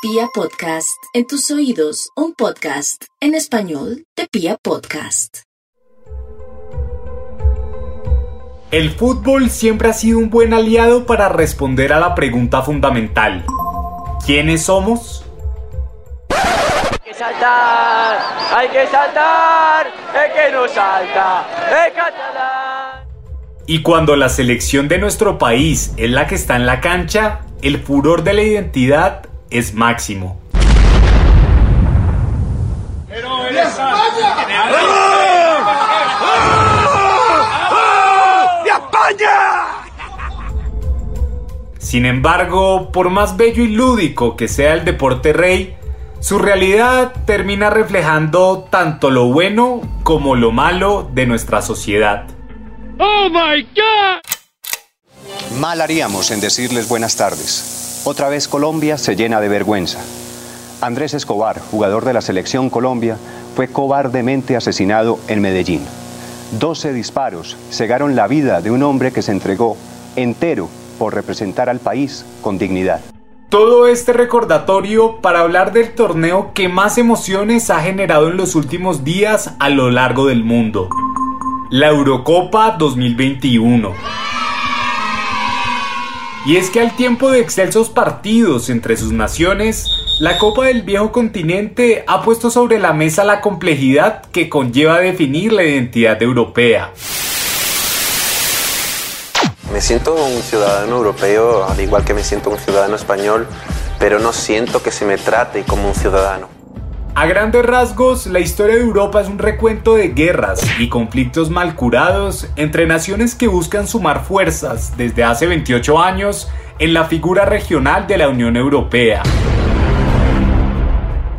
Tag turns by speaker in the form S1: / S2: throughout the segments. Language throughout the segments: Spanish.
S1: Pia Podcast, en tus oídos, un podcast en español de Pia Podcast.
S2: El fútbol siempre ha sido un buen aliado para responder a la pregunta fundamental. ¿Quiénes somos?
S3: Hay que saltar, hay que saltar, el que no salta, el catalán.
S2: Y cuando la selección de nuestro país es la que está en la cancha, el furor de la identidad es máximo. Sin embargo, por más bello y lúdico que sea el deporte rey, su realidad termina reflejando tanto lo bueno como lo malo de nuestra sociedad.
S4: Mal haríamos en decirles buenas tardes. Otra vez Colombia se llena de vergüenza. Andrés Escobar, jugador de la selección Colombia, fue cobardemente asesinado en Medellín. 12 disparos cegaron la vida de un hombre que se entregó entero por representar al país con dignidad.
S2: Todo este recordatorio para hablar del torneo que más emociones ha generado en los últimos días a lo largo del mundo. La Eurocopa 2021. Y es que al tiempo de excelsos partidos entre sus naciones, la Copa del Viejo Continente ha puesto sobre la mesa la complejidad que conlleva definir la identidad europea.
S5: Me siento un ciudadano europeo, al igual que me siento un ciudadano español, pero no siento que se me trate como un ciudadano.
S2: A grandes rasgos, la historia de Europa es un recuento de guerras y conflictos mal curados entre naciones que buscan sumar fuerzas desde hace 28 años en la figura regional de la Unión Europea.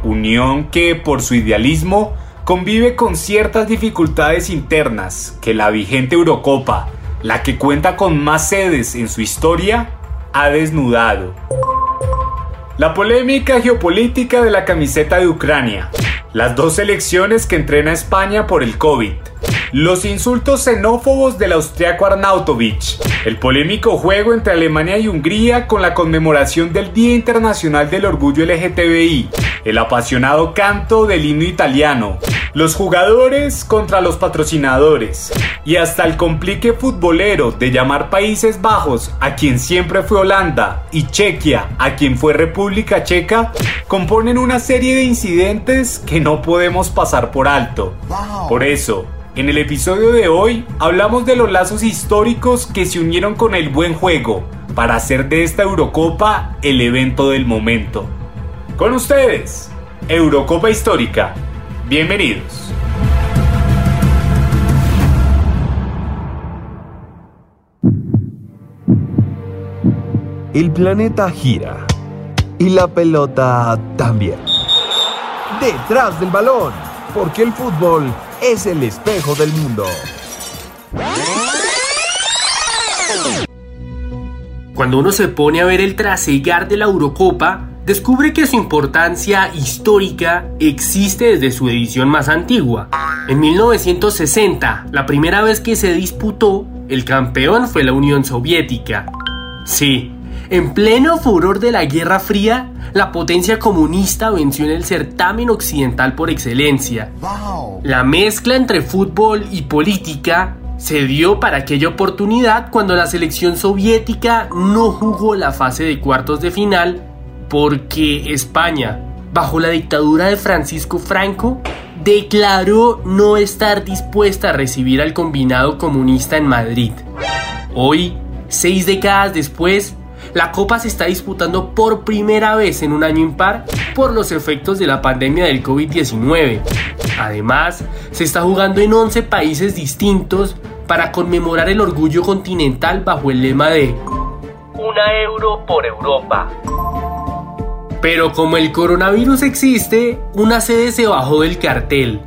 S2: Unión que, por su idealismo, convive con ciertas dificultades internas que la vigente Eurocopa, la que cuenta con más sedes en su historia, ha desnudado. La polémica geopolítica de la camiseta de Ucrania. Las dos elecciones que entrena España por el COVID. Los insultos xenófobos del austriaco Arnautovic. El polémico juego entre Alemania y Hungría con la conmemoración del Día Internacional del Orgullo LGTBI. El apasionado canto del himno italiano. Los jugadores contra los patrocinadores. Y hasta el complique futbolero de llamar Países Bajos a quien siempre fue Holanda y Chequia a quien fue República Checa componen una serie de incidentes que no podemos pasar por alto. Por eso, en el episodio de hoy hablamos de los lazos históricos que se unieron con el buen juego para hacer de esta Eurocopa el evento del momento. Con ustedes, Eurocopa Histórica. Bienvenidos.
S6: El planeta gira y la pelota también. Detrás del balón, porque el fútbol es el espejo del mundo.
S7: Cuando uno se pone a ver el trasegar de la Eurocopa, descubre que su importancia histórica existe desde su edición más antigua. En 1960, la primera vez que se disputó, el campeón fue la Unión Soviética. Sí, en pleno furor de la Guerra Fría, la potencia comunista venció en el certamen occidental por excelencia. La mezcla entre fútbol y política se dio para aquella oportunidad cuando la selección soviética no jugó la fase de cuartos de final porque España, bajo la dictadura de Francisco Franco, declaró no estar dispuesta a recibir al combinado comunista en Madrid. Hoy, seis décadas después, la Copa se está disputando por primera vez en un año impar por los efectos de la pandemia del COVID-19. Además, se está jugando en 11 países distintos para conmemorar el orgullo continental bajo el lema de Una euro por Europa. Pero como el coronavirus existe, una sede se bajó del cartel.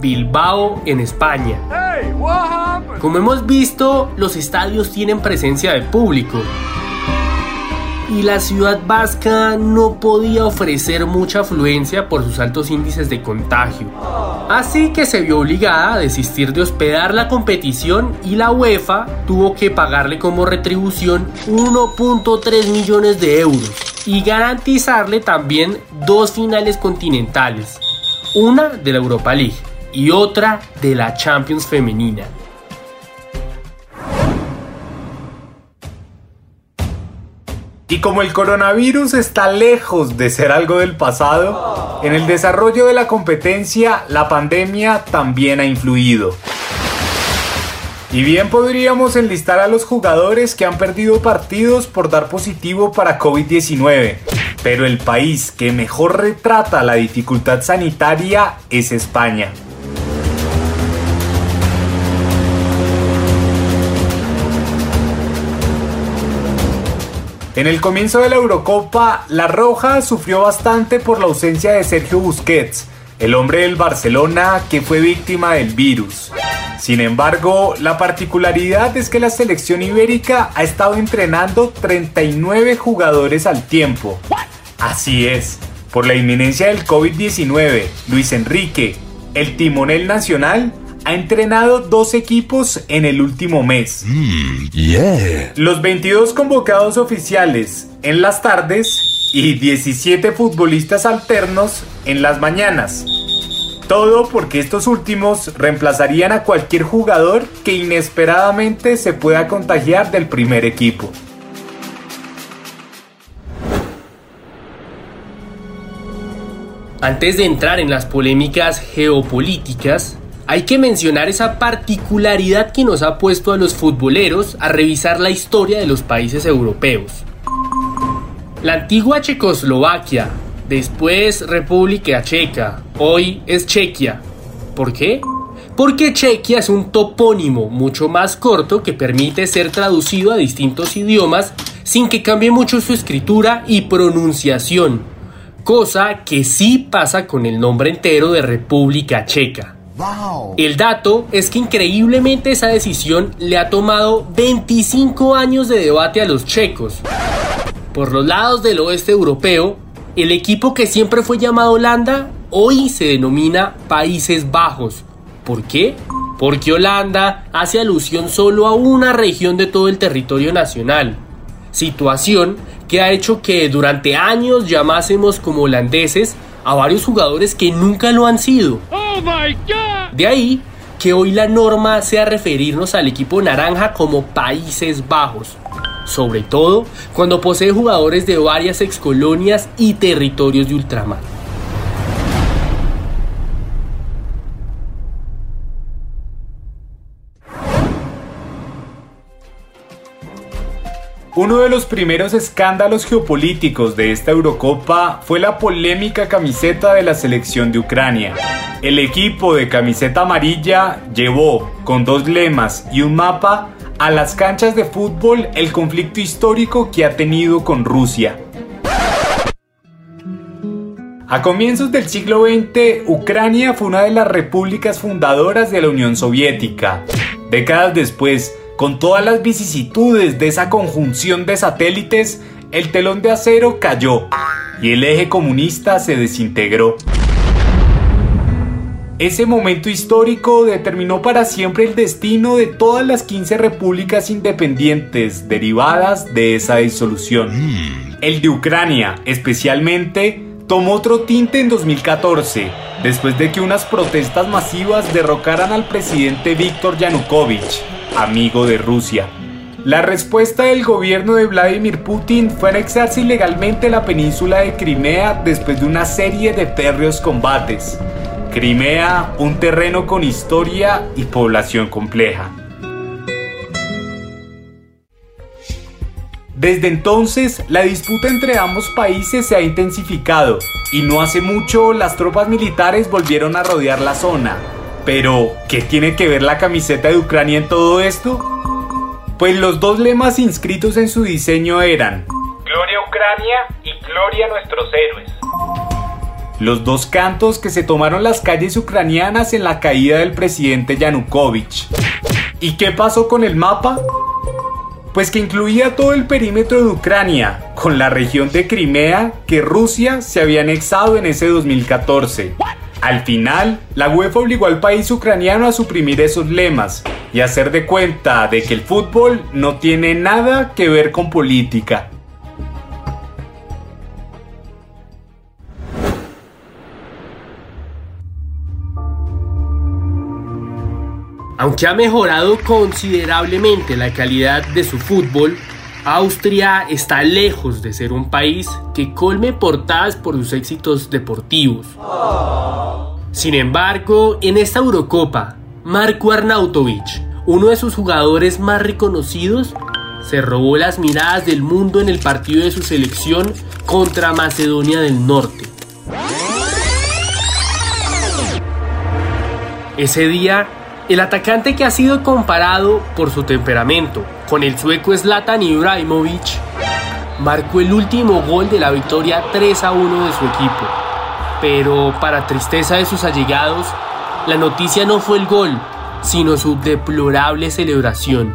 S7: Bilbao en España. Como hemos visto, los estadios tienen presencia de público. Y la ciudad vasca no podía ofrecer mucha afluencia por sus altos índices de contagio. Así que se vio obligada a desistir de hospedar la competición y la UEFA tuvo que pagarle como retribución 1.3 millones de euros y garantizarle también dos finales continentales, una de la Europa League y otra de la Champions femenina.
S2: Y como el coronavirus está lejos de ser algo del pasado, en el desarrollo de la competencia la pandemia también ha influido. Y bien podríamos enlistar a los jugadores que han perdido partidos por dar positivo para COVID-19, pero el país que mejor retrata la dificultad sanitaria es España. En el comienzo de la Eurocopa, La Roja sufrió bastante por la ausencia de Sergio Busquets, el hombre del Barcelona que fue víctima del virus. Sin embargo, la particularidad es que la selección ibérica ha estado entrenando 39 jugadores al tiempo. Así es, por la inminencia del COVID-19, Luis Enrique, el timonel nacional, ha entrenado dos equipos en el último mes. Los 22 convocados oficiales en las tardes y 17 futbolistas alternos en las mañanas. Todo porque estos últimos reemplazarían a cualquier jugador que inesperadamente se pueda contagiar del primer equipo.
S7: Antes de entrar en las polémicas geopolíticas, hay que mencionar esa particularidad que nos ha puesto a los futboleros a revisar la historia de los países europeos. La antigua Checoslovaquia, después República Checa, hoy es Chequia. ¿Por qué? Porque Chequia es un topónimo mucho más corto que permite ser traducido a distintos idiomas sin que cambie mucho su escritura y pronunciación, cosa que sí pasa con el nombre entero de República Checa. El dato es que increíblemente esa decisión le ha tomado 25 años de debate a los checos. Por los lados del oeste europeo, el equipo que siempre fue llamado Holanda hoy se denomina Países Bajos. ¿Por qué? Porque Holanda hace alusión solo a una región de todo el territorio nacional. Situación que ha hecho que durante años llamásemos como holandeses a varios jugadores que nunca lo han sido. Oh de ahí que hoy la norma sea referirnos al equipo naranja como Países Bajos, sobre todo cuando posee jugadores de varias excolonias y territorios de ultramar.
S2: Uno de los primeros escándalos geopolíticos de esta Eurocopa fue la polémica camiseta de la selección de Ucrania. El equipo de camiseta amarilla llevó, con dos lemas y un mapa, a las canchas de fútbol el conflicto histórico que ha tenido con Rusia. A comienzos del siglo XX, Ucrania fue una de las repúblicas fundadoras de la Unión Soviética. Décadas después, con todas las vicisitudes de esa conjunción de satélites, el telón de acero cayó y el eje comunista se desintegró. Ese momento histórico determinó para siempre el destino de todas las 15 repúblicas independientes derivadas de esa disolución. El de Ucrania, especialmente, tomó otro tinte en 2014, después de que unas protestas masivas derrocaran al presidente Víctor Yanukovych amigo de Rusia. La respuesta del gobierno de Vladimir Putin fue anexarse ilegalmente la península de Crimea después de una serie de férreos combates. Crimea, un terreno con historia y población compleja. Desde entonces, la disputa entre ambos países se ha intensificado y no hace mucho las tropas militares volvieron a rodear la zona, pero, ¿qué tiene que ver la camiseta de Ucrania en todo esto? Pues los dos lemas inscritos en su diseño eran Gloria Ucrania y Gloria a nuestros héroes. Los dos cantos que se tomaron las calles ucranianas en la caída del presidente Yanukovych. ¿Y qué pasó con el mapa? Pues que incluía todo el perímetro de Ucrania, con la región de Crimea que Rusia se había anexado en ese 2014. Al final, la UEFA obligó al país ucraniano a suprimir esos lemas y hacer de cuenta de que el fútbol no tiene nada que ver con política.
S7: Aunque ha mejorado considerablemente la calidad de su fútbol, Austria está lejos de ser un país que colme portadas por sus éxitos deportivos. Sin embargo, en esta Eurocopa, Marco Arnautovic, uno de sus jugadores más reconocidos, se robó las miradas del mundo en el partido de su selección contra Macedonia del Norte. Ese día, el atacante que ha sido comparado por su temperamento con el sueco Zlatan Ibrahimovic, marcó el último gol de la victoria 3 a 1 de su equipo. Pero para tristeza de sus allegados, la noticia no fue el gol, sino su deplorable celebración.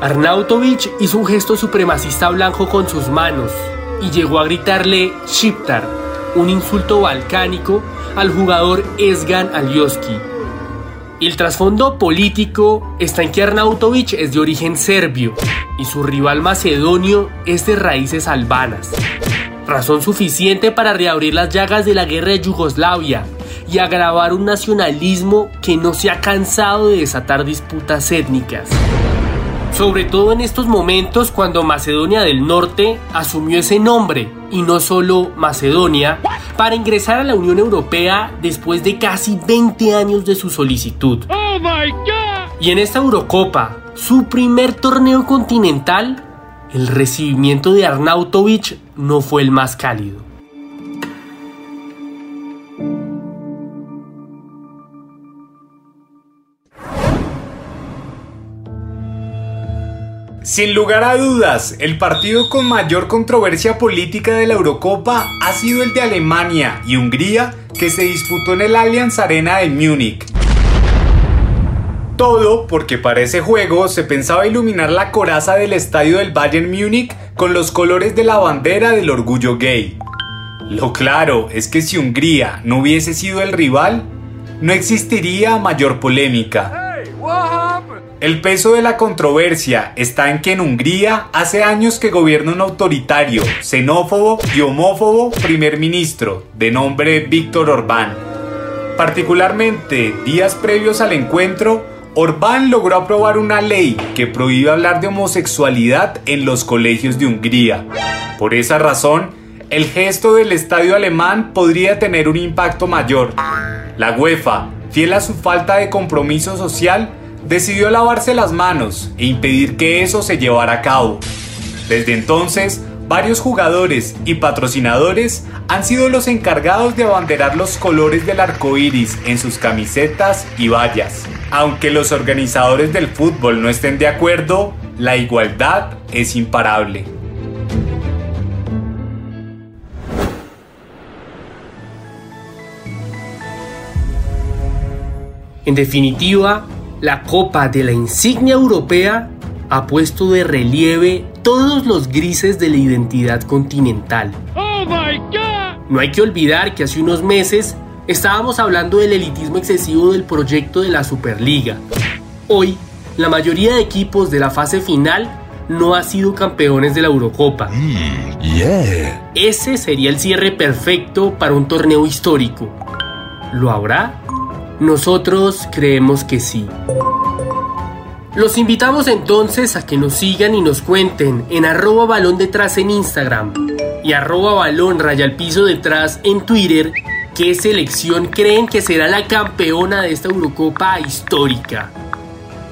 S7: Arnautovic hizo un gesto supremacista blanco con sus manos y llegó a gritarle Shiptar, un insulto balcánico al jugador Esgan Alioski, el trasfondo político está en que Arnautovic es de origen serbio y su rival macedonio es de raíces albanas. Razón suficiente para reabrir las llagas de la guerra de Yugoslavia y agravar un nacionalismo que no se ha cansado de desatar disputas étnicas. Sobre todo en estos momentos cuando Macedonia del Norte asumió ese nombre y no solo Macedonia para ingresar a la Unión Europea después de casi 20 años de su solicitud. Y en esta Eurocopa, su primer torneo continental, el recibimiento de Arnautovic no fue el más cálido.
S2: Sin lugar a dudas, el partido con mayor controversia política de la Eurocopa ha sido el de Alemania y Hungría que se disputó en el Allianz Arena de Múnich. Todo porque para ese juego se pensaba iluminar la coraza del estadio del Bayern Múnich con los colores de la bandera del orgullo gay. Lo claro es que si Hungría no hubiese sido el rival, no existiría mayor polémica. El peso de la controversia está en que en Hungría hace años que gobierna un autoritario, xenófobo y homófobo primer ministro de nombre Víctor Orbán. Particularmente días previos al encuentro, Orbán logró aprobar una ley que prohíbe hablar de homosexualidad en los colegios de Hungría. Por esa razón, el gesto del estadio alemán podría tener un impacto mayor. La UEFA, fiel a su falta de compromiso social, decidió lavarse las manos e impedir que eso se llevara a cabo. Desde entonces, varios jugadores y patrocinadores han sido los encargados de abanderar los colores del arco iris en sus camisetas y vallas. Aunque los organizadores del fútbol no estén de acuerdo, la igualdad es imparable.
S7: En definitiva, la Copa de la Insignia Europea ha puesto de relieve todos los grises de la identidad continental. No hay que olvidar que hace unos meses estábamos hablando del elitismo excesivo del proyecto de la Superliga. Hoy, la mayoría de equipos de la fase final no ha sido campeones de la Eurocopa. Ese sería el cierre perfecto para un torneo histórico. ¿Lo habrá? Nosotros creemos que sí. Los invitamos entonces a que nos sigan y nos cuenten en arroba balón detrás en Instagram y arroba balón raya al piso detrás en Twitter qué selección creen que será la campeona de esta Eurocopa histórica.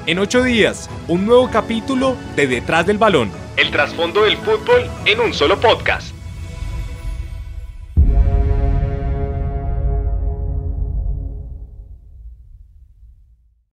S2: En ocho días, un nuevo capítulo de Detrás del Balón.
S6: El trasfondo del fútbol en un solo podcast.